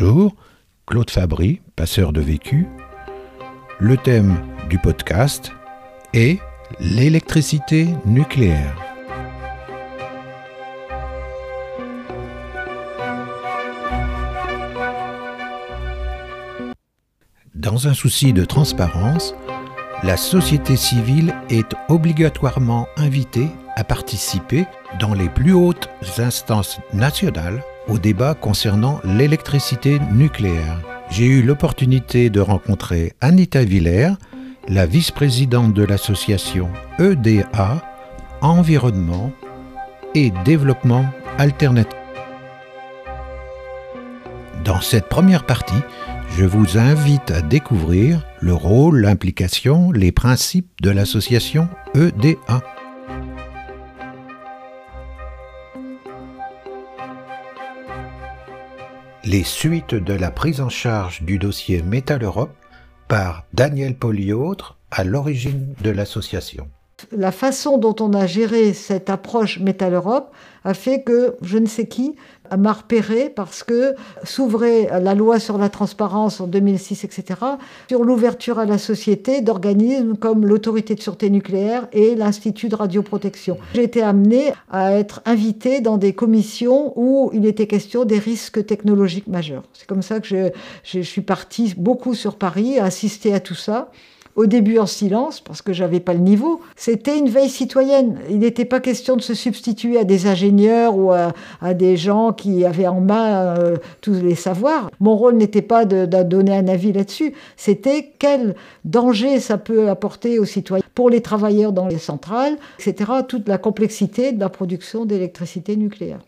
Bonjour, Claude Fabry, passeur de vécu. Le thème du podcast est l'électricité nucléaire. Dans un souci de transparence, la société civile est obligatoirement invitée à participer dans les plus hautes instances nationales au débat concernant l'électricité nucléaire. J'ai eu l'opportunité de rencontrer Anita Villers, la vice-présidente de l'association EDA, Environnement et Développement Alternatif. Dans cette première partie, je vous invite à découvrir le rôle, l'implication, les principes de l'association EDA. Les suites de la prise en charge du dossier Métal Europe par Daniel Poliautre à l'origine de l'association. La façon dont on a géré cette approche Métal Europe a fait que je ne sais qui m'a repéré parce que s'ouvrait la loi sur la transparence en 2006, etc., sur l'ouverture à la société d'organismes comme l'Autorité de sûreté nucléaire et l'Institut de radioprotection. J'ai été amené à être invité dans des commissions où il était question des risques technologiques majeurs. C'est comme ça que je, suis partie beaucoup sur Paris, assister à tout ça au début en silence, parce que j'avais pas le niveau. C'était une veille citoyenne. Il n'était pas question de se substituer à des ingénieurs ou à, des gens qui avaient en main euh, tous les savoirs. Mon rôle n'était pas de, de, donner un avis là-dessus. C'était quel danger ça peut apporter aux citoyens pour les travailleurs dans les centrales, etc. Toute la complexité de la production d'électricité nucléaire.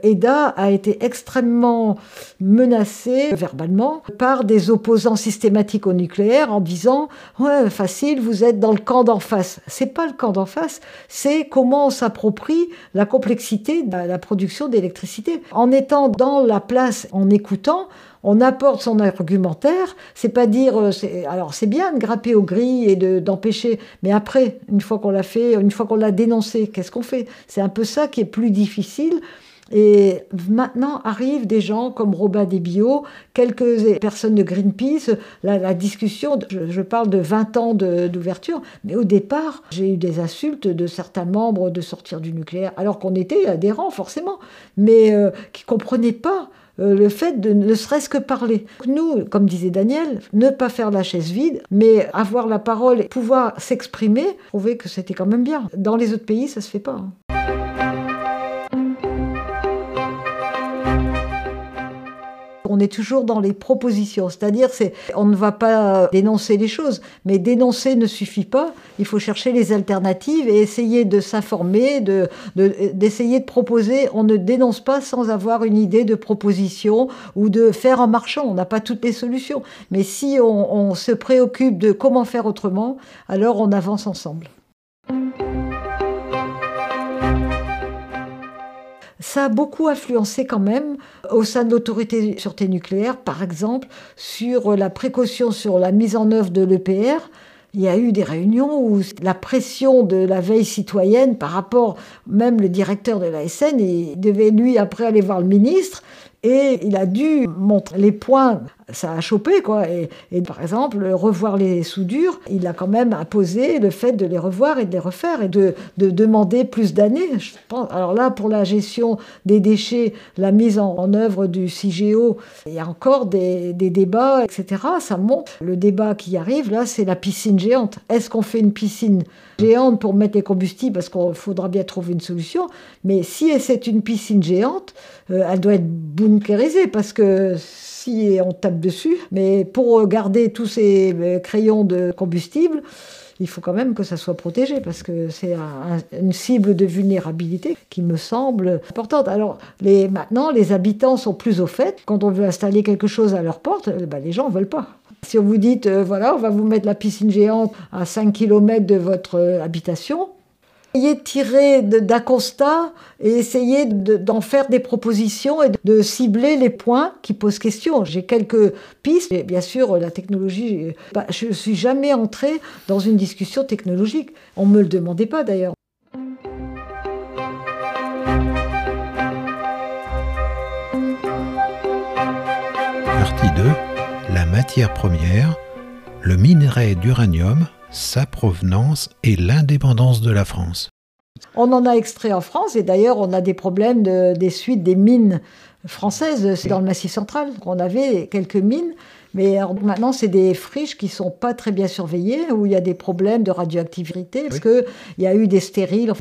EDA a été extrêmement menacée verbalement par des opposants systématiques au nucléaire en disant ouais facile vous êtes dans le camp d'en face. C'est pas le camp d'en face, c'est comment on s'approprie la complexité de la production d'électricité en étant dans la place en écoutant on apporte son argumentaire, c'est pas dire, euh, alors c'est bien de grapper aux grilles et d'empêcher, mais après, une fois qu'on l'a fait, une fois qu'on l'a dénoncé, qu'est-ce qu'on fait? C'est un peu ça qui est plus difficile. Et maintenant arrivent des gens comme Robin Desbio, quelques personnes de Greenpeace. La, discussion, je, parle de 20 ans d'ouverture, mais au départ, j'ai eu des insultes de certains membres de sortir du nucléaire, alors qu'on était adhérents forcément, mais euh, qui ne comprenaient pas euh, le fait de ne serait-ce que parler. Nous, comme disait Daniel, ne pas faire la chaise vide, mais avoir la parole et pouvoir s'exprimer, trouver que c'était quand même bien. Dans les autres pays, ça se fait pas. Hein. on est toujours dans les propositions, c'est-à-dire c'est on ne va pas dénoncer les choses, mais dénoncer ne suffit pas. Il faut chercher les alternatives et essayer de s'informer, de, d'essayer de, proposer. On ne dénonce pas sans avoir une idée de proposition ou de faire en marchant. On n'a pas toutes les solutions, mais si on se préoccupe de comment faire autrement, alors on avance ensemble. Ça a beaucoup influencé quand même au sein de l'autorité de sûreté nucléaire, par exemple, sur la précaution sur la mise en œuvre de l'EPR. Il y a eu des réunions où la pression de la veille citoyenne par rapport, même le directeur de la SN, il devait lui après aller voir le ministre et il a dû montrer les points, ça a chopé quoi. Et, par exemple, revoir les soudures, il a quand même imposé le fait de les revoir et de les refaire et de, demander plus d'années. Alors là, pour la gestion des déchets, la mise en, œuvre du CIGEO, il y a encore des, débats, etc. Ça monte. Le débat qui arrive là, c'est la piscine géante. Est-ce qu'on fait une piscine géante pour mettre les combustibles? Parce qu'il faudra bien trouver une solution. Mais si c'est une piscine géante, euh, elle doit être bunkérisée parce que si on tape dessus, mais pour garder tous ces euh, crayons de combustible, il faut quand même que ça soit protégé parce que c'est une cible de vulnérabilité qui me semble importante. Alors les, maintenant, les habitants sont plus au fait. Quand on veut installer quelque chose à leur porte, eh ben, les gens ne veulent pas. Si on vous dit, euh, voilà, on va vous mettre la piscine géante à 5 km de votre euh, habitation, Essayez de tirer d'un constat et essayez d'en faire des propositions et de cibler les points qui posent question. J'ai quelques pistes. Et bien sûr, la technologie, bah, je ne suis jamais entrée dans une discussion technologique. On ne me le demandait pas d'ailleurs. Partie 2. La matière première, le minerai d'uranium sa provenance et l'indépendance de la France. On en a extrait en France et d'ailleurs on a des problèmes de, des suites des mines françaises dans le Massif central. On avait quelques mines mais maintenant, c'est des friches qui sont pas très bien surveillées, où il y a des problèmes de radioactivité, parce qu'il y a eu des stériles,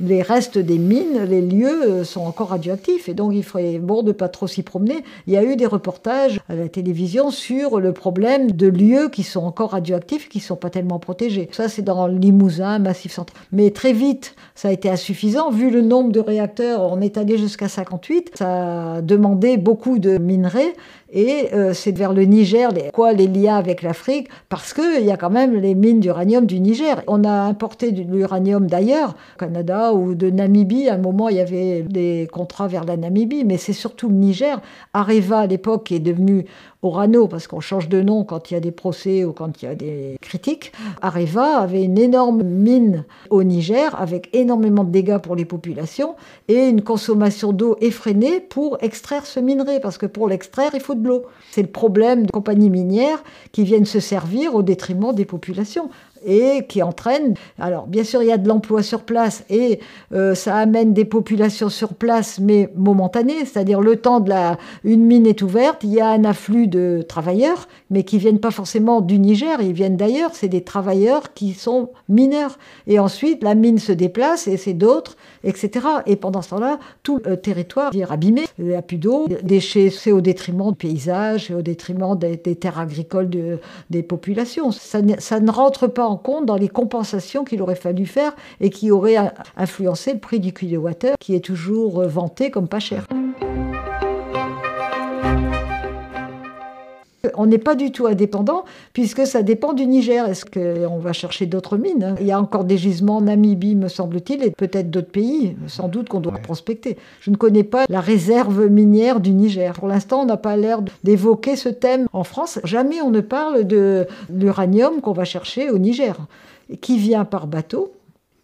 les, restes des mines, les lieux euh, sont encore radioactifs, et donc il ferait bon de pas trop s'y promener. Il y a eu des reportages à la télévision sur le problème de lieux qui sont encore radioactifs, qui sont pas tellement protégés. Ça, c'est dans le Limousin, Massif Central. Mais très vite, ça a été insuffisant, vu le nombre de réacteurs, on est allé jusqu'à 58, ça a demandé beaucoup de minerais, et euh, c'est vers le Niger, les, quoi les liens avec l'Afrique Parce qu'il y a quand même les mines d'uranium du Niger. On a importé de l'uranium d'ailleurs, Canada ou de Namibie. À un moment, il y avait des contrats vers la Namibie, mais c'est surtout le Niger. Areva, à l'époque, est devenu Orano, parce qu'on change de nom quand il y a des procès ou quand il y a des critiques. Areva avait une énorme mine au Niger avec énormément de dégâts pour les populations et une consommation d'eau effrénée pour extraire ce minerai, parce que pour l'extraire, il faut de l'eau. C'est le problème de compagnies minières qui viennent se servir au détriment des populations et qui entraîne. Alors, bien sûr, il y a de l'emploi sur place et euh, ça amène des populations sur place, mais momentanées, c'est-à-dire le temps de la. Une mine est ouverte, il y a un afflux de travailleurs, mais qui viennent pas forcément du Niger, ils viennent d'ailleurs, c'est des travailleurs qui sont mineurs. Et ensuite, la mine se déplace et c'est d'autres, etc. Et pendant ce temps-là, tout le territoire est abîmé, il n'y a plus d'eau, déchets, c'est au détriment du paysage, au détriment des, terres agricoles de, des populations. Ça, ça ne rentre pas en compte dans les compensations qu'il aurait fallu faire et qui auraient influencé le prix du kilowattheure qui est toujours vanté comme pas cher. On n'est pas du tout indépendant puisque ça dépend du Niger. Est-ce qu'on va chercher d'autres mines? Il y a encore des gisements en Namibie, me semble-t-il, et peut-être d'autres pays, sans doute qu'on doit prospecter. Je ne connais pas la réserve minière du Niger. Pour l'instant, on n'a pas l'air d'évoquer ce thème. En France, jamais on ne parle de l'uranium qu'on va chercher au Niger, qui vient par bateau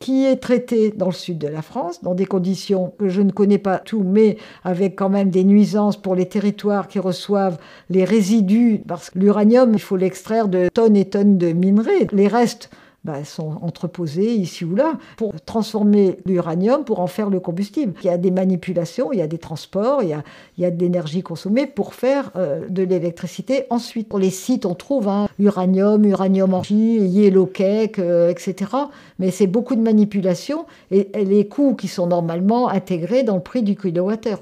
qui est traité dans le sud de la France, dans des conditions que je ne connais pas tout, mais avec quand même des nuisances pour les territoires qui reçoivent les résidus, parce que l'uranium, il faut l'extraire de tonnes et tonnes de minerais. Les restes bah, sont entreposés ici ou là pour transformer l'uranium, pour en faire le combustible. Il y a des manipulations, il y a des transports, il y a, il y a de l'énergie consommée pour faire euh, de l'électricité. Ensuite, pour les sites, on trouve hein, uranium, uranium en yellow cake, euh, etc. Mais c'est beaucoup de manipulations et, et les coûts qui sont normalement intégrés dans le prix du kilowattheure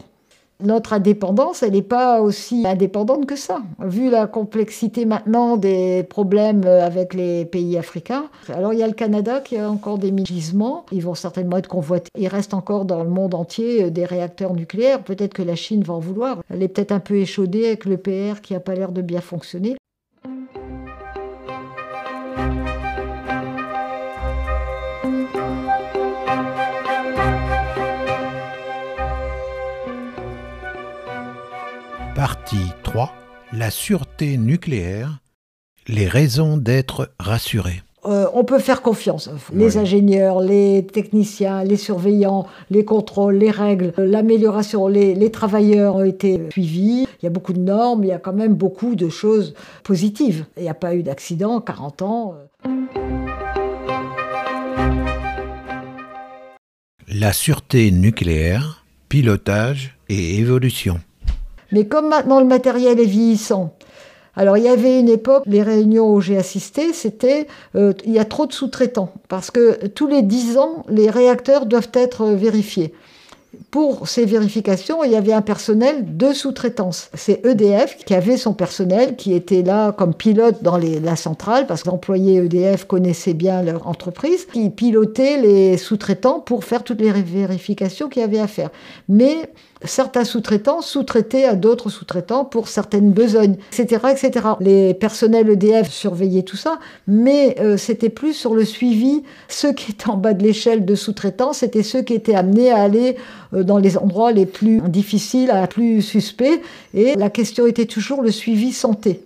notre indépendance, elle n'est pas aussi indépendante que ça. Vu la complexité maintenant des problèmes avec les pays africains, alors il y a le Canada qui a encore des gisements, ils vont certainement être convoités. Il reste encore dans le monde entier des réacteurs nucléaires, peut-être que la Chine va en vouloir. Elle est peut-être un peu échaudée avec le PR qui n'a pas l'air de bien fonctionner. 3 La sûreté nucléaire. Les raisons d'être rassuré. Euh, on peut faire confiance. Les ingénieurs, les techniciens, les surveillants, les contrôles, les règles, l'amélioration, les, travailleurs ont été suivis. Il y a beaucoup de normes, il y a quand même beaucoup de choses positives. Il n'y a pas eu d'accident, 40 ans. La sûreté nucléaire, pilotage et évolution. Mais comme maintenant le matériel est vieillissant, alors il y avait une époque, les réunions où j'ai assisté, c'était euh, il y a trop de sous-traitants parce que tous les 10 ans, les réacteurs doivent être vérifiés. Pour ces vérifications, il y avait un personnel de sous-traitance. C'est EDF qui avait son personnel qui était là comme pilote dans la centrale, parce que l'employé EDF connaissait bien leur entreprise, qui pilotait les sous-traitants pour faire toutes les vérifications qu'il y avait à faire. Mais certains sous-traitants sous-traitaient à d'autres sous-traitants pour certaines besognes, etc., etc. Les personnels EDF surveillaient tout ça, mais euh, c'était plus sur le suivi. Ceux qui étaient en bas de l'échelle de sous-traitants, c'était ceux qui étaient amenés à aller euh, dans les endroits les plus difficiles, les plus suspects, et la question était toujours le suivi santé.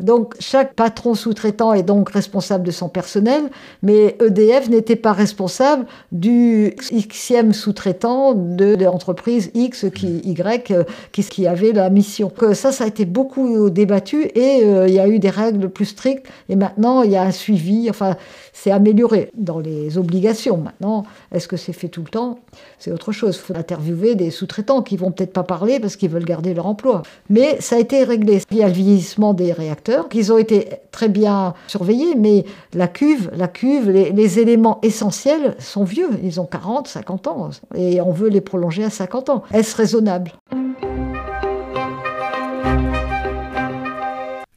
Donc chaque patron sous-traitant est donc responsable de son personnel, mais EDF n'était pas responsable du xème sous-traitant de l'entreprise X qui Y qui, qui avait la mission. Que ça, ça a été beaucoup débattu et euh, il y a eu des règles plus strictes et maintenant il y a un suivi. Enfin, c'est amélioré dans les obligations. Maintenant, est-ce que c'est fait tout le temps? C'est autre chose. Il faut interviewer des sous-traitants qui vont peut-être pas parler parce qu'ils veulent garder leur emploi. Mais ça a été réglé. Il y a le vieillissement des réacteurs, qui ont été très bien surveillés, mais la cuve, la cuve, les éléments essentiels sont vieux. Ils ont 40, 50 ans et on veut les prolonger à 50 ans. Est-ce raisonnable?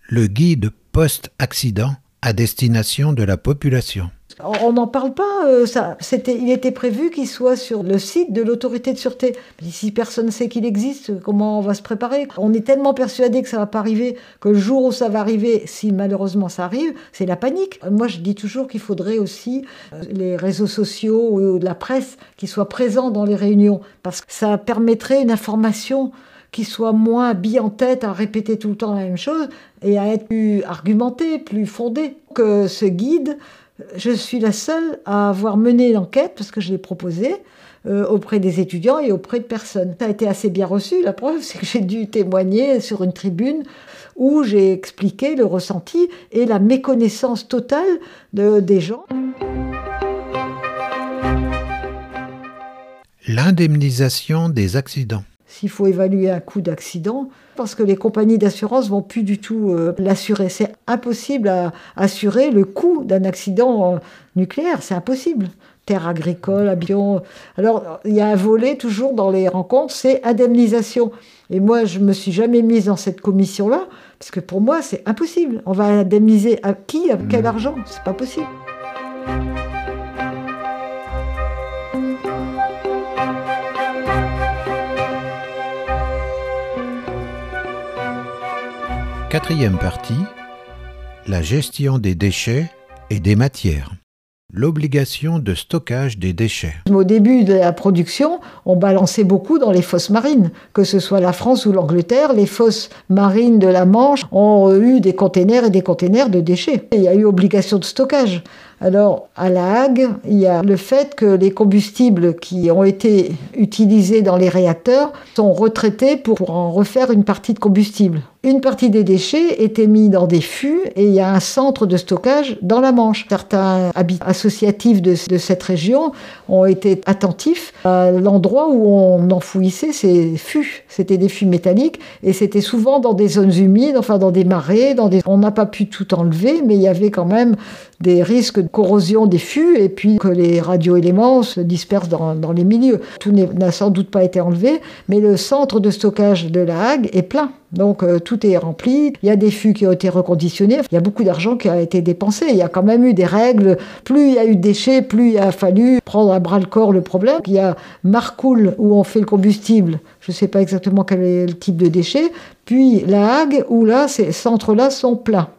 Le guide post-accident à destination de la population. On n'en parle pas. Euh, ça, il était prévu qu'il soit sur le site de l'autorité de sûreté. Mais si personne ne sait qu'il existe, comment on va se préparer? On est tellement persuadé que ça va pas arriver que le jour où ça va arriver, si malheureusement ça arrive, c'est la panique. Moi, je dis toujours qu'il faudrait aussi euh, les réseaux sociaux ou la presse qui soient présents dans les réunions parce que ça permettrait une information qui soit moins bille en tête à répéter tout le temps la même chose et à être plus argumenté, plus fondé. Que ce guide, je suis la seule à avoir mené l'enquête, parce que je l'ai proposé, euh, auprès des étudiants et auprès de personnes. Ça a été assez bien reçu. La preuve, c'est que j'ai dû témoigner sur une tribune où j'ai expliqué le ressenti et la méconnaissance totale de, des gens. L'indemnisation des accidents s'il faut évaluer un coût d'accident, parce que les compagnies d'assurance vont plus du tout euh, l'assurer. C'est impossible à assurer le coût d'un accident euh, nucléaire, c'est impossible. Terre agricole, avion. Alors, il y a un volet toujours dans les rencontres, c'est indemnisation. Et moi, je me suis jamais mise dans cette commission-là, parce que pour moi, c'est impossible. On va indemniser à qui, à quel argent? C'est pas possible. Quatrième partie, la gestion des déchets et des matières. L'obligation de stockage des déchets. Au début de la production, on balançait beaucoup dans les fosses marines, que ce soit la France ou l'Angleterre. Les fosses marines de la Manche ont eu des containers et des containers de déchets. Il y a eu obligation de stockage. Alors, à La Hague, il y a le fait que les combustibles qui ont été utilisés dans les réacteurs sont retraités pour en refaire une partie de combustible. Une partie des déchets était mise dans des fûts et il y a un centre de stockage dans la Manche. Certains habitants associatifs de, cette région ont été attentifs à l'endroit où on enfouissait ces fûts. C'était des fûts métalliques et c'était souvent dans des zones humides, enfin dans des marais. On n'a pas pu tout enlever, mais il y avait quand même des risques corrosion des fûts et puis que les radioéléments se dispersent dans, les milieux. Tout n'a sans doute pas été enlevé, mais le centre de stockage de la Hague est plein. Donc euh, tout est rempli, il y a des fûts qui ont été reconditionnés, il y a beaucoup d'argent qui a été dépensé, il y a quand même eu des règles, plus il y a eu de déchets, plus il a fallu prendre à bras le corps le problème. Il y a Marcoule où on fait le combustible, je ne sais pas exactement quel est le type de déchets, puis La Hague où là, ces centres-là sont pleins.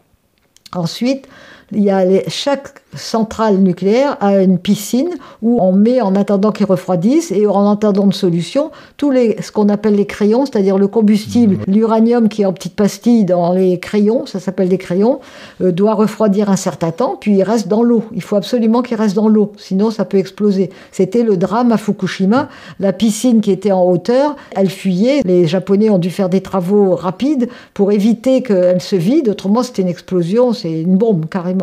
Ensuite, il y a chaque centrale nucléaire a une piscine où on met en attendant qu'ils refroidissent et en attendant de solution tous les ce qu'on appelle les crayons, c'est-à-dire le combustible, mmh. l'uranium qui est en petites pastilles dans les crayons, ça s'appelle des crayons, euh, doit refroidir un certain temps, puis il reste dans l'eau. Il faut absolument qu'il reste dans l'eau, sinon ça peut exploser. C'était le drame à Fukushima. La piscine qui était en hauteur, elle fuyait. Les Japonais ont dû faire des travaux rapides pour éviter qu'elle se vide. Autrement, c'était une explosion, c'est une bombe carrément.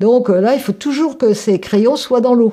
Donc euh, là, il faut toujours que ces crayons soient dans l'eau.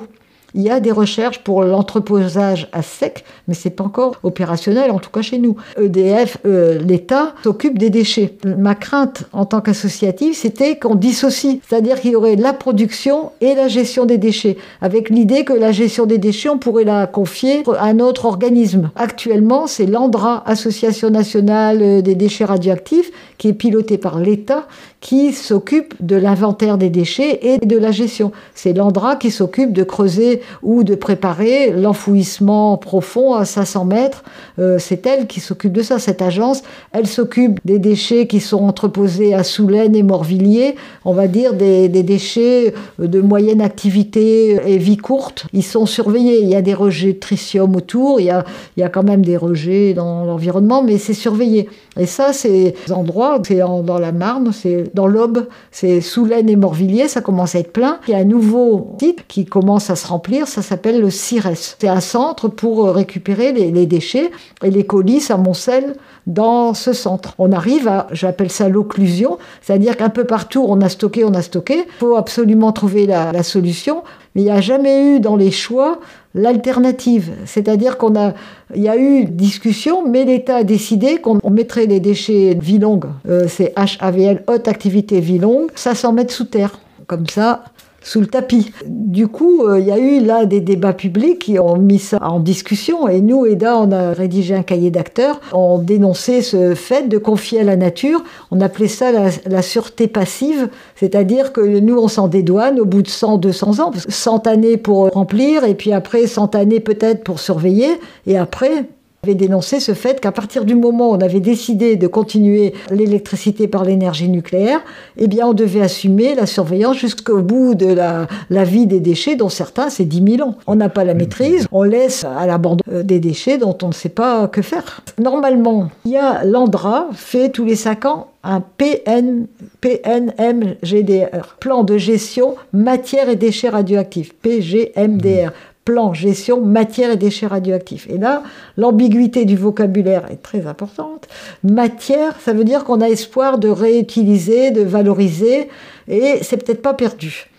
Il y a des recherches pour l'entreposage à sec, mais c'est pas encore opérationnel, en tout cas chez nous. EDF, euh, l'État, s'occupe des déchets. Ma crainte en tant qu'associative, c'était qu'on dissocie, c'est-à-dire qu'il y aurait la production et la gestion des déchets, avec l'idée que la gestion des déchets, on pourrait la confier à un autre organisme. Actuellement, c'est l'ANDRA, Association nationale des déchets radioactifs, qui est pilotée par l'État, qui s'occupe de l'inventaire des déchets et de la gestion. C'est l'ANDRA qui s'occupe de creuser ou de préparer l'enfouissement profond à 500 mètres. Euh, c'est elle qui s'occupe de ça, cette agence. Elle s'occupe des déchets qui sont entreposés à Soulaine et Morvilliers, on va dire des, déchets de moyenne activité et vie courte. Ils sont surveillés. Il y a des rejets de tritium autour, il y a, il y a quand même des rejets dans l'environnement, mais c'est surveillé. Et ça, c'est des endroits, c'est dans la Marne, c'est dans l'Aube, c'est Soulaine et Morvilliers, ça commence à être plein. Il y a un nouveau site qui commence à se remplir, ça s'appelle le CIRES. C'est un centre pour récupérer les, déchets et les colis s'amoncellent dans ce centre. On arrive à, j'appelle ça l'occlusion, c'est-à-dire qu'un peu partout on a stocké, on a stocké. Il faut absolument trouver la, la solution, mais il n'y a jamais eu dans les choix l'alternative. C'est-à-dire qu'on a, il y a eu discussion, mais l'État a décidé qu'on mettrait les déchets vie longue, euh, c'est HAVL, haute activité vie longue, 500 mètres sous terre. Comme ça, sous le tapis. Du coup, euh, il y a eu là des débats publics qui ont mis ça en discussion. Et nous, EDA, on a rédigé un cahier d'acteurs, on dénonçait ce fait de confier à la nature, on appelait ça la, sûreté passive, c'est-à-dire que nous, on s'en dédouane au bout de 100, 200 ans, 100 années pour remplir et puis après 100 années peut-être pour surveiller. Et après avait dénoncé ce fait qu'à partir du moment où on avait décidé de continuer l'électricité par l'énergie nucléaire, eh bien on devait assumer la surveillance jusqu'au bout de la, vie des déchets, dont certains c'est 10 000 ans. On n'a pas la maîtrise, on laisse à l'abandon euh, des déchets dont on ne sait pas que faire. Normalement, il y a l'ANDRA fait tous les 5 ans un PN, PNMGDR, plan de gestion matière et déchets radioactifs, PGMDR, plan gestion matière et déchets radioactifs. Et là, l'ambiguïté du vocabulaire est très importante. Matière, ça veut dire qu'on a espoir de réutiliser, de valoriser, et c'est peut-être pas perdu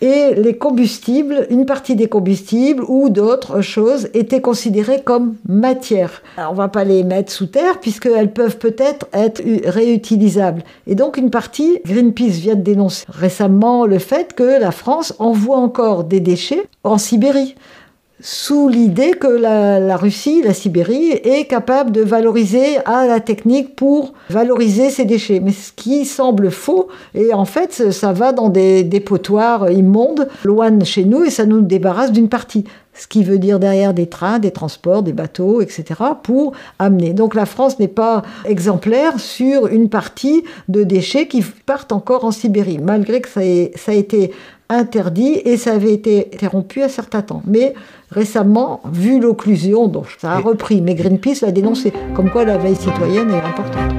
et les combustibles, une partie des combustibles ou d'autres choses étaient considérées comme matière. on ne va pas les mettre sous terre puisqu'elles peuvent peut-être être réutilisables. Et donc une partie, Greenpeace vient de dénoncer récemment le fait que la France envoie encore des déchets en Sibérie sous l'idée que la, Russie, la Sibérie, est capable de valoriser à la technique pour valoriser ses déchets. Mais ce qui semble faux, et en fait, ça va dans des dépotoirs immondes, loin de chez nous, et ça nous débarrasse d'une partie. Ce qui veut dire derrière des trains, des transports, des bateaux, etc., pour amener. Donc la France n'est pas exemplaire sur une partie de déchets qui partent encore en Sibérie, malgré que ça, ça a été interdit et ça avait été interrompu à certains temps. Mais récemment, vu l'occlusion, donc ça a repris. Mais Greenpeace l'a dénoncé, comme quoi la veille citoyenne est importante.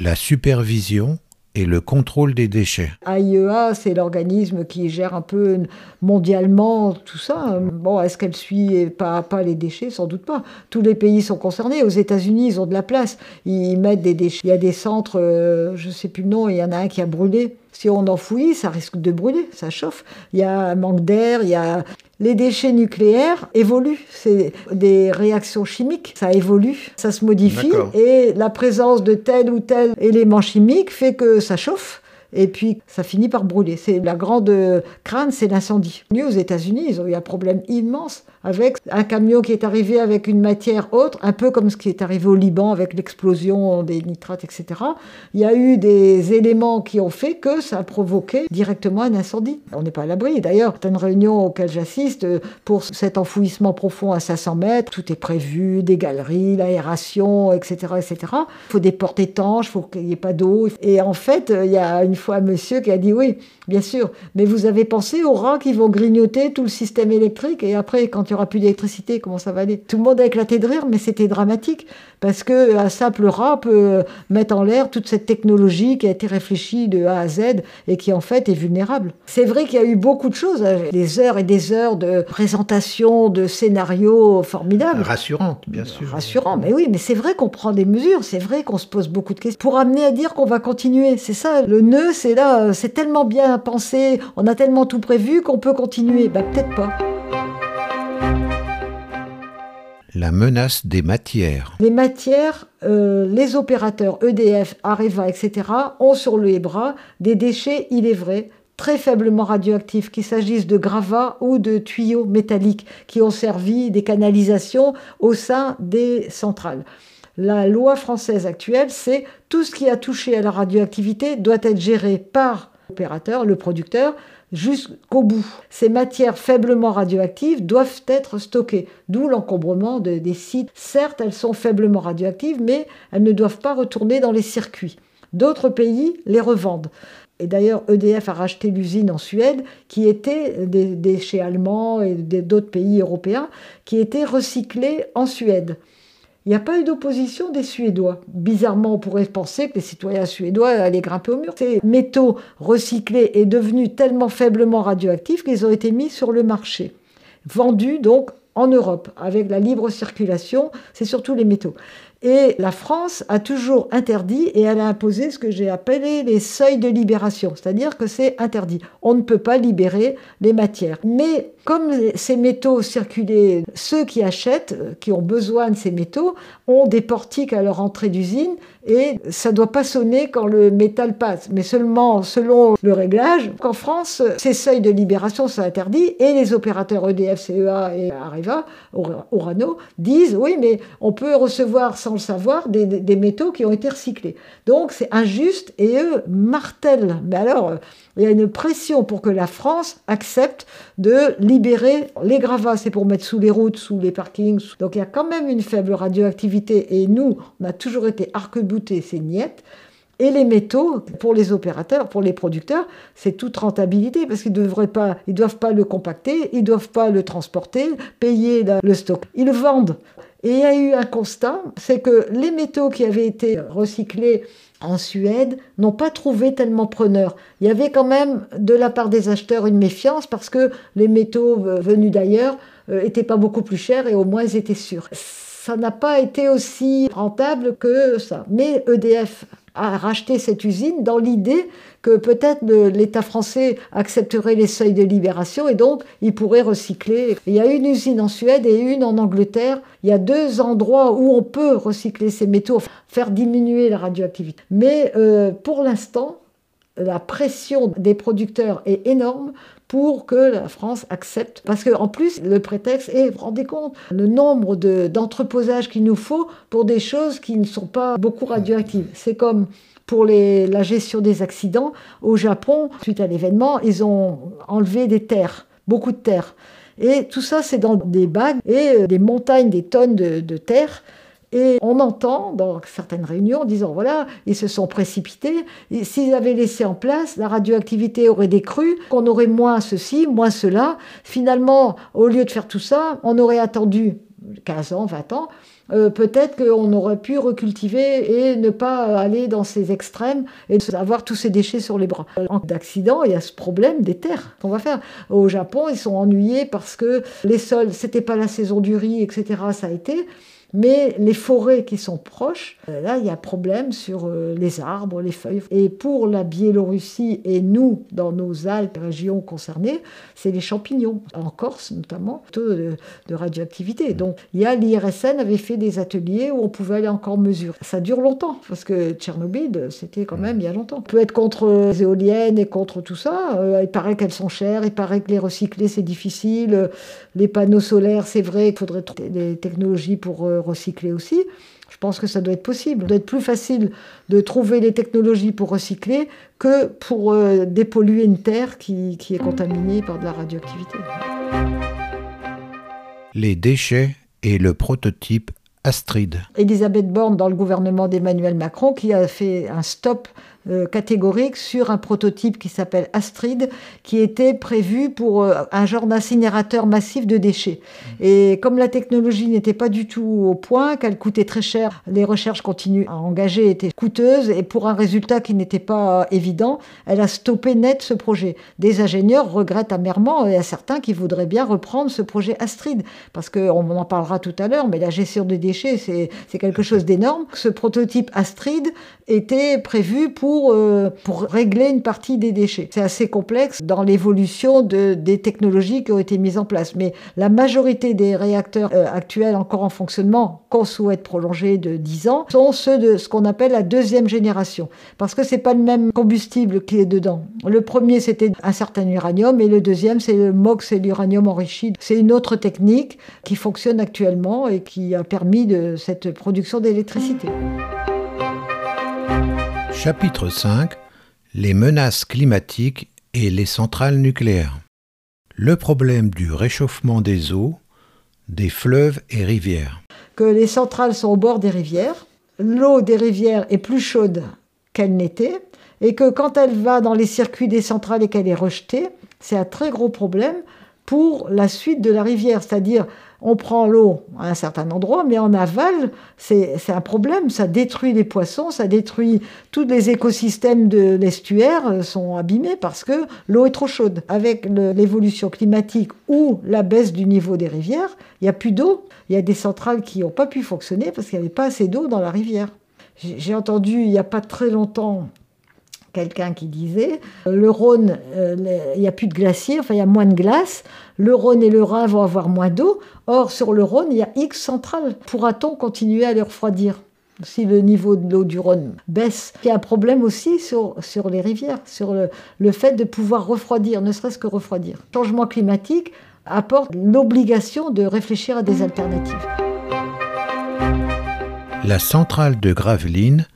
La supervision et le contrôle des déchets. AIEA, c'est l'organisme qui gère un peu mondialement tout ça. Bon, est-ce qu'elle suit pas à pas les déchets? Sans doute pas. Tous les pays sont concernés. Aux États-Unis, ils ont de la place. Ils mettent des déchets. Il y a des centres, euh, je sais plus le nom, il y en a un qui a brûlé. Si on enfouit, ça risque de brûler, ça chauffe. Il y a un manque d'air, il y a les déchets nucléaires évoluent, c'est des réactions chimiques, ça évolue, ça se modifie, et la présence de tel ou tel élément chimique fait que ça chauffe et puis ça finit par brûler. C'est la grande crainte, c'est l'incendie. Aux États-Unis, ils ont eu un problème immense avec un camion qui est arrivé avec une matière autre, un peu comme ce qui est arrivé au Liban avec l'explosion des nitrates, etc. Il y a eu des éléments qui ont fait que ça a provoqué directement un incendie. On n'est pas à l'abri. D'ailleurs, une réunion auquel j'assiste pour cet enfouissement profond à 500 mètres, tout est prévu, des galeries, l'aération, etc., etc. Il faut des portes étanches, il faut qu'il n'y ait pas d'eau. Et en fait, il y a une fois un monsieur qui a dit oui, bien sûr, mais vous avez pensé aux rats qui vont grignoter tout le système électrique et après, quand il n'y aura plus d'électricité, comment ça va aller? Tout le monde a éclaté de rire, mais c'était dramatique parce que un simple rat peut mettre en l'air toute cette technologie qui a été réfléchie de A à Z et qui en fait est vulnérable. C'est vrai qu'il y a eu beaucoup de choses, hein. des heures et des heures de présentation, de scénarios formidables. Rassurantes, bien sûr. Rassurant, mais oui, mais c'est vrai qu'on prend des mesures, c'est vrai qu'on se pose beaucoup de questions pour amener à dire qu'on va continuer. C'est ça, le nœud, c'est là, c'est tellement bien pensé, on a tellement tout prévu qu'on peut continuer. Bah peut-être pas. la menace des matières. Les matières, euh, les opérateurs EDF, Areva, etc., ont sur les bras des déchets, il est vrai, très faiblement radioactifs, qu'il s'agisse de gravats ou de tuyaux métalliques qui ont servi des canalisations au sein des centrales. La loi française actuelle, c'est tout ce qui a touché à la radioactivité doit être géré par l'opérateur, le producteur, jusqu'au bout. Ces matières faiblement radioactives doivent être stockées, d'où l'encombrement des sites. Certes, elles sont faiblement radioactives, mais elles ne doivent pas retourner dans les circuits. D'autres pays les revendent. Et d'ailleurs, EDF a racheté l'usine en Suède, qui était des déchets allemands et d'autres pays européens, qui étaient recyclés en Suède. Il n'y a pas eu d'opposition des Suédois. Bizarrement, on pourrait penser que les citoyens suédois allaient grimper au mur. Ces métaux recyclés et devenus tellement faiblement radioactifs qu'ils ont été mis sur le marché. Vendus donc en Europe, avec la libre circulation, c'est surtout les métaux. Et la France a toujours interdit et elle a imposé ce que j'ai appelé les seuils de libération, c'est-à-dire que c'est interdit. On ne peut pas libérer les matières. Mais comme ces métaux circulaient, ceux qui achètent, qui ont besoin de ces métaux, ont des portiques à leur entrée d'usine et ça ne doit pas sonner quand le métal passe, mais seulement selon le réglage. En France, ces seuils de libération sont interdits et les opérateurs EDF, CEA et Areva, Orano, disent oui, mais on peut recevoir sans le savoir des, métaux qui ont été recyclés. Donc c'est injuste et eux martèlent. Mais alors, il y a une pression pour que la France accepte de libérer les gravats. C'est pour mettre sous les routes, sous les parkings. Donc il y a quand même une faible radioactivité et nous, on a toujours été arc-boutés ces niettes. Et les métaux, pour les opérateurs, pour les producteurs, c'est toute rentabilité parce qu'ils ne ils doivent pas le compacter, ils ne doivent pas le transporter, payer le stock. Ils vendent. Et il y a eu un constat, c'est que les métaux qui avaient été recyclés en Suède n'ont pas trouvé tellement preneur. Il y avait quand même de la part des acheteurs une méfiance parce que les métaux venus d'ailleurs n'étaient euh, pas beaucoup plus chers et au moins ils étaient sûrs. Ça n'a pas été aussi rentable que ça. Mais EDF a racheté cette usine dans l'idée que peut-être l'État français accepterait les seuils de libération et donc il pourrait recycler. Il y a une usine en Suède et une en Angleterre. Il y a deux endroits où on peut recycler ces métaux, faire diminuer la radioactivité. Mais euh, pour l'instant, la pression des producteurs est énorme pour que la France accepte. Parce qu'en plus, le prétexte est, vous vous rendez compte, le nombre d'entreposages qu'il nous faut pour des choses qui ne sont pas beaucoup radioactives. C'est comme pour la gestion des accidents. Au Japon, suite à l'événement, ils ont enlevé des terres, beaucoup de terres. Et tout ça, c'est dans des bagues et euh, des montagnes, des tonnes de, de terre. Et on entend dans certaines réunions disant voilà, ils se sont précipités. S'ils avaient laissé en place, la radioactivité aurait décru, qu'on aurait moins ceci, moins cela. Finalement, au lieu de faire tout ça, on aurait attendu 15 ans, 20 ans, euh, peut-être qu'on aurait pu recultiver et ne pas aller dans ces extrêmes et avoir tous ces déchets sur les bras. En d'accident, il y a ce problème des terres qu'on va faire. Au Japon, ils sont ennuyés parce que les sols, c'était pas la saison du riz, etc. Ça a été. Mais les forêts qui sont proches, euh, là, il y a problème sur euh, les arbres, les feuilles. Et pour la Biélorussie et nous, dans nos Alpes, régions concernées, c'est les champignons, en Corse notamment, de, de radioactivité. Donc, il y a l'IRSN avait fait des ateliers où on pouvait aller encore mesurer. Ça dure longtemps, parce que Tchernobyl, c'était quand même il y a longtemps. On peut être contre les éoliennes et contre tout ça. Euh, il paraît qu'elles sont chères, il paraît que les recycler, c'est difficile. Les panneaux solaires, c'est vrai qu'il faudrait des technologies pour recycler aussi. Je pense que ça doit être possible. Ça doit être plus facile de trouver les technologies pour recycler que pour euh, dépolluer une terre qui, qui est contaminée par de la radioactivité. Les déchets et le prototype Astrid. Elisabeth Borne, dans le gouvernement d'Emmanuel Macron, qui a fait un stop euh, catégorique sur un prototype qui s'appelle Astrid, qui était prévu pour euh, un genre d'incinérateur massif de déchets. Mmh. Et comme la technologie n'était pas du tout au point, qu'elle coûtait très cher, les recherches continues à engager étaient coûteuses, et pour un résultat qui n'était pas évident, elle a stoppé net ce projet. Des ingénieurs regrettent amèrement, et il y a certains qui voudraient bien reprendre ce projet Astrid, parce qu'on en parlera tout à l'heure, mais la gestion des déchets, c'est quelque chose d'énorme. Ce prototype Astrid était prévu pour euh, pour, régler une partie des déchets. C'est assez complexe dans l'évolution de, des technologies qui ont été mises en place. Mais la majorité des réacteurs euh, actuels encore en fonctionnement, qu'on souhaite prolonger de 10 ans, sont ceux de ce qu'on appelle la deuxième génération. Parce que c'est pas le même combustible qui est dedans. Le premier, c'était un certain uranium et le deuxième, c'est le MOX et l'uranium enrichi. C'est une autre technique qui fonctionne actuellement et qui a permis de cette production d'électricité. Chapitre 5 Les menaces climatiques et les centrales nucléaires. Le problème du réchauffement des eaux, des fleuves et rivières. Que les centrales sont au bord des rivières, l'eau des rivières est plus chaude qu'elle n'était, et que quand elle va dans les circuits des centrales et qu'elle est rejetée, c'est un très gros problème pour la suite de la rivière, c'est-à-dire on prend l'eau à un certain endroit, mais en aval, c'est un problème. Ça détruit les poissons, ça détruit tous les écosystèmes de l'estuaire euh, sont abîmés parce que l'eau est trop chaude. Avec l'évolution climatique ou la baisse du niveau des rivières, il n'y a plus d'eau. Il y a des centrales qui n'ont pas pu fonctionner parce qu'il n'y avait pas assez d'eau dans la rivière. J'ai entendu il n'y a pas très longtemps quelqu'un qui disait le Rhône, euh, il n'y a plus de glaciers, enfin il y a moins de glace, le Rhône et le Rhin vont avoir moins d'eau. Or, sur le Rhône, il y a X centrales. Pourra-t-on continuer à les refroidir si le niveau de l'eau du Rhône baisse? Il y a un problème aussi sur, sur les rivières, sur le, le fait de pouvoir refroidir, ne serait-ce que refroidir. Le changement climatique apporte l'obligation de réfléchir à des alternatives. La centrale de Gravelines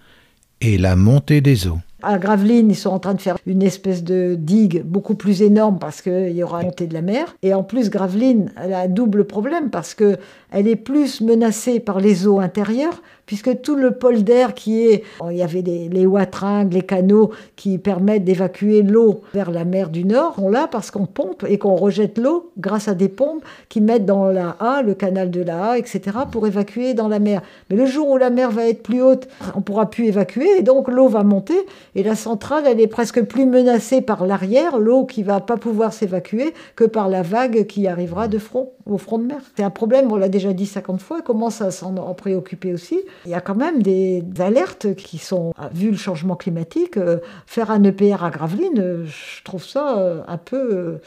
et la montée des eaux. À Gravelines, ils sont en train de faire une espèce de digue beaucoup plus énorme parce qu'il y aura montée de la mer. Et en plus, Gravelines, elle a un double problème parce qu'elle est plus menacée par les eaux intérieures puisque tout le polder qui est, il y avait les watringues, les canaux qui permettent d'évacuer l'eau vers la mer du Nord, on l'a parce qu'on pompe et qu'on rejette l'eau grâce à des pompes qui mettent dans la A, le canal de la A, etc., pour évacuer dans la mer. Mais le jour où la mer va être plus haute, on pourra plus évacuer et donc l'eau va monter et la centrale, elle est presque plus menacée par l'arrière, l'eau qui va pas pouvoir s'évacuer, que par la vague qui arrivera de front, au front de mer. C'est un problème, on l'a déjà dit 50 fois, comment ça s'en préoccuper aussi. Il y a quand même des alertes qui sont, vu le changement climatique, euh, faire un EPR à Gravelines, euh, je trouve ça euh, un peu,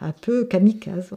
un peu kamikaze.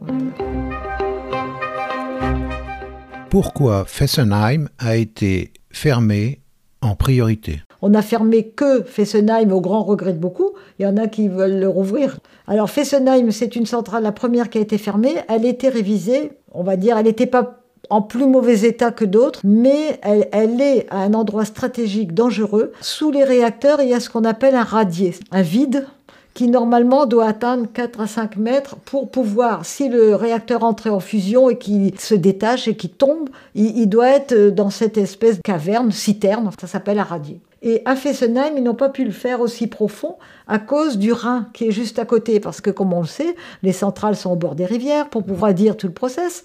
Pourquoi Fessenheim a été fermé en priorité? On a fermé que Fessenheim au grand regret de beaucoup. Il y en a qui veulent le rouvrir. Alors Fessenheim, c'est une centrale, la première qui a été fermée. Elle était révisée. On va dire, elle n'était pas en plus mauvais état que d'autres, mais elle, est à un endroit stratégique dangereux. Sous les réacteurs, il y a ce qu'on appelle un radier, un vide qui normalement doit atteindre 4 à 5 mètres pour pouvoir, si le réacteur entrait en fusion et qu'il se détache et qu'il tombe, il, doit être dans cette espèce de caverne, citerne, ça s'appelle un radier. Et à Fessenheim, ils n'ont pas pu le faire aussi profond à cause du Rhin qui est juste à côté, parce que comme on le sait, les centrales sont au bord des rivières pour pouvoir dire tout le process.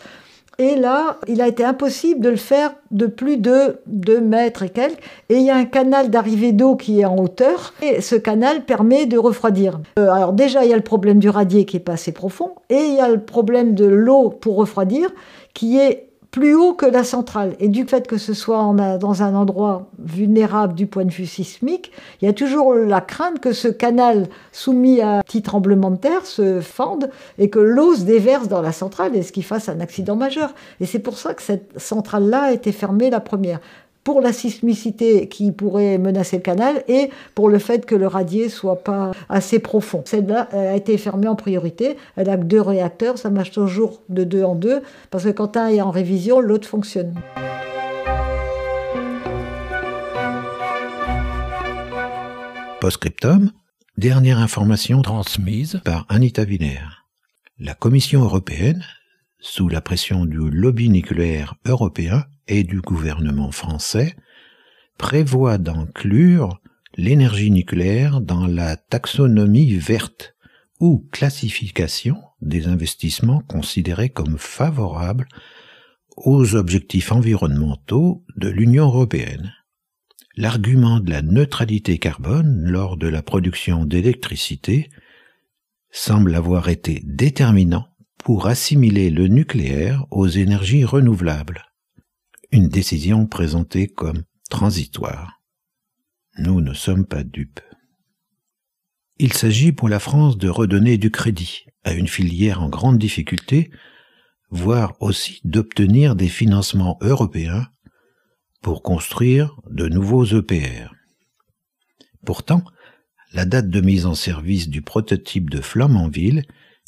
Et là, il a été impossible de le faire de plus de 2 mètres et quelques. Et il y a un canal d'arrivée d'eau qui est en hauteur. Et ce canal permet de refroidir. Euh, alors déjà, il y a le problème du radier qui est pas assez profond. Et il y a le problème de l'eau pour refroidir qui est plus haut que la centrale. Et du fait que ce soit dans un endroit vulnérable du point de vue sismique, il y a toujours la crainte que ce canal soumis à petit tremblement de terre se fende et que l'eau se déverse dans la centrale et ce qui fasse un accident majeur. Et c'est pour ça que cette centrale-là a été fermée la première pour la sismicité qui pourrait menacer le canal et pour le fait que le radier soit pas assez profond. Celle-là a été fermée en priorité. Elle a que deux réacteurs, ça marche toujours de deux en deux parce que quand un est en révision, l'autre fonctionne. Postscriptum, dernière information transmise par Anita Wiener. La Commission européenne, sous la pression du lobby nucléaire européen, et du gouvernement français prévoit d'inclure l'énergie nucléaire dans la taxonomie verte ou classification des investissements considérés comme favorables aux objectifs environnementaux de l'Union européenne. L'argument de la neutralité carbone lors de la production d'électricité semble avoir été déterminant pour assimiler le nucléaire aux énergies renouvelables une décision présentée comme transitoire. Nous ne sommes pas dupes. Il s'agit pour la France de redonner du crédit à une filière en grande difficulté, voire aussi d'obtenir des financements européens pour construire de nouveaux EPR. Pourtant, la date de mise en service du prototype de Flamanville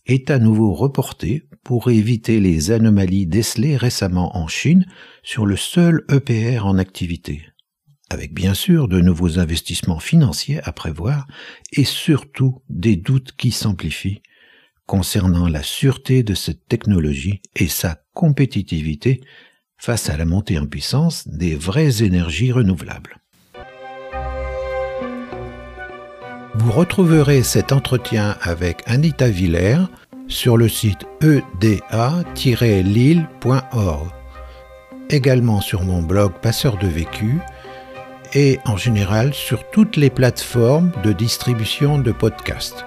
est à nouveau reportée pour éviter les anomalies décelées récemment en Chine sur le seul EPR en activité, avec bien sûr de nouveaux investissements financiers à prévoir et surtout des doutes qui s'amplifient concernant la sûreté de cette technologie et sa compétitivité face à la montée en puissance des vraies énergies renouvelables. Vous retrouverez cet entretien avec Anita Villers sur le site eda-lille.org, également sur mon blog Passeur de Vécu et en général sur toutes les plateformes de distribution de podcasts.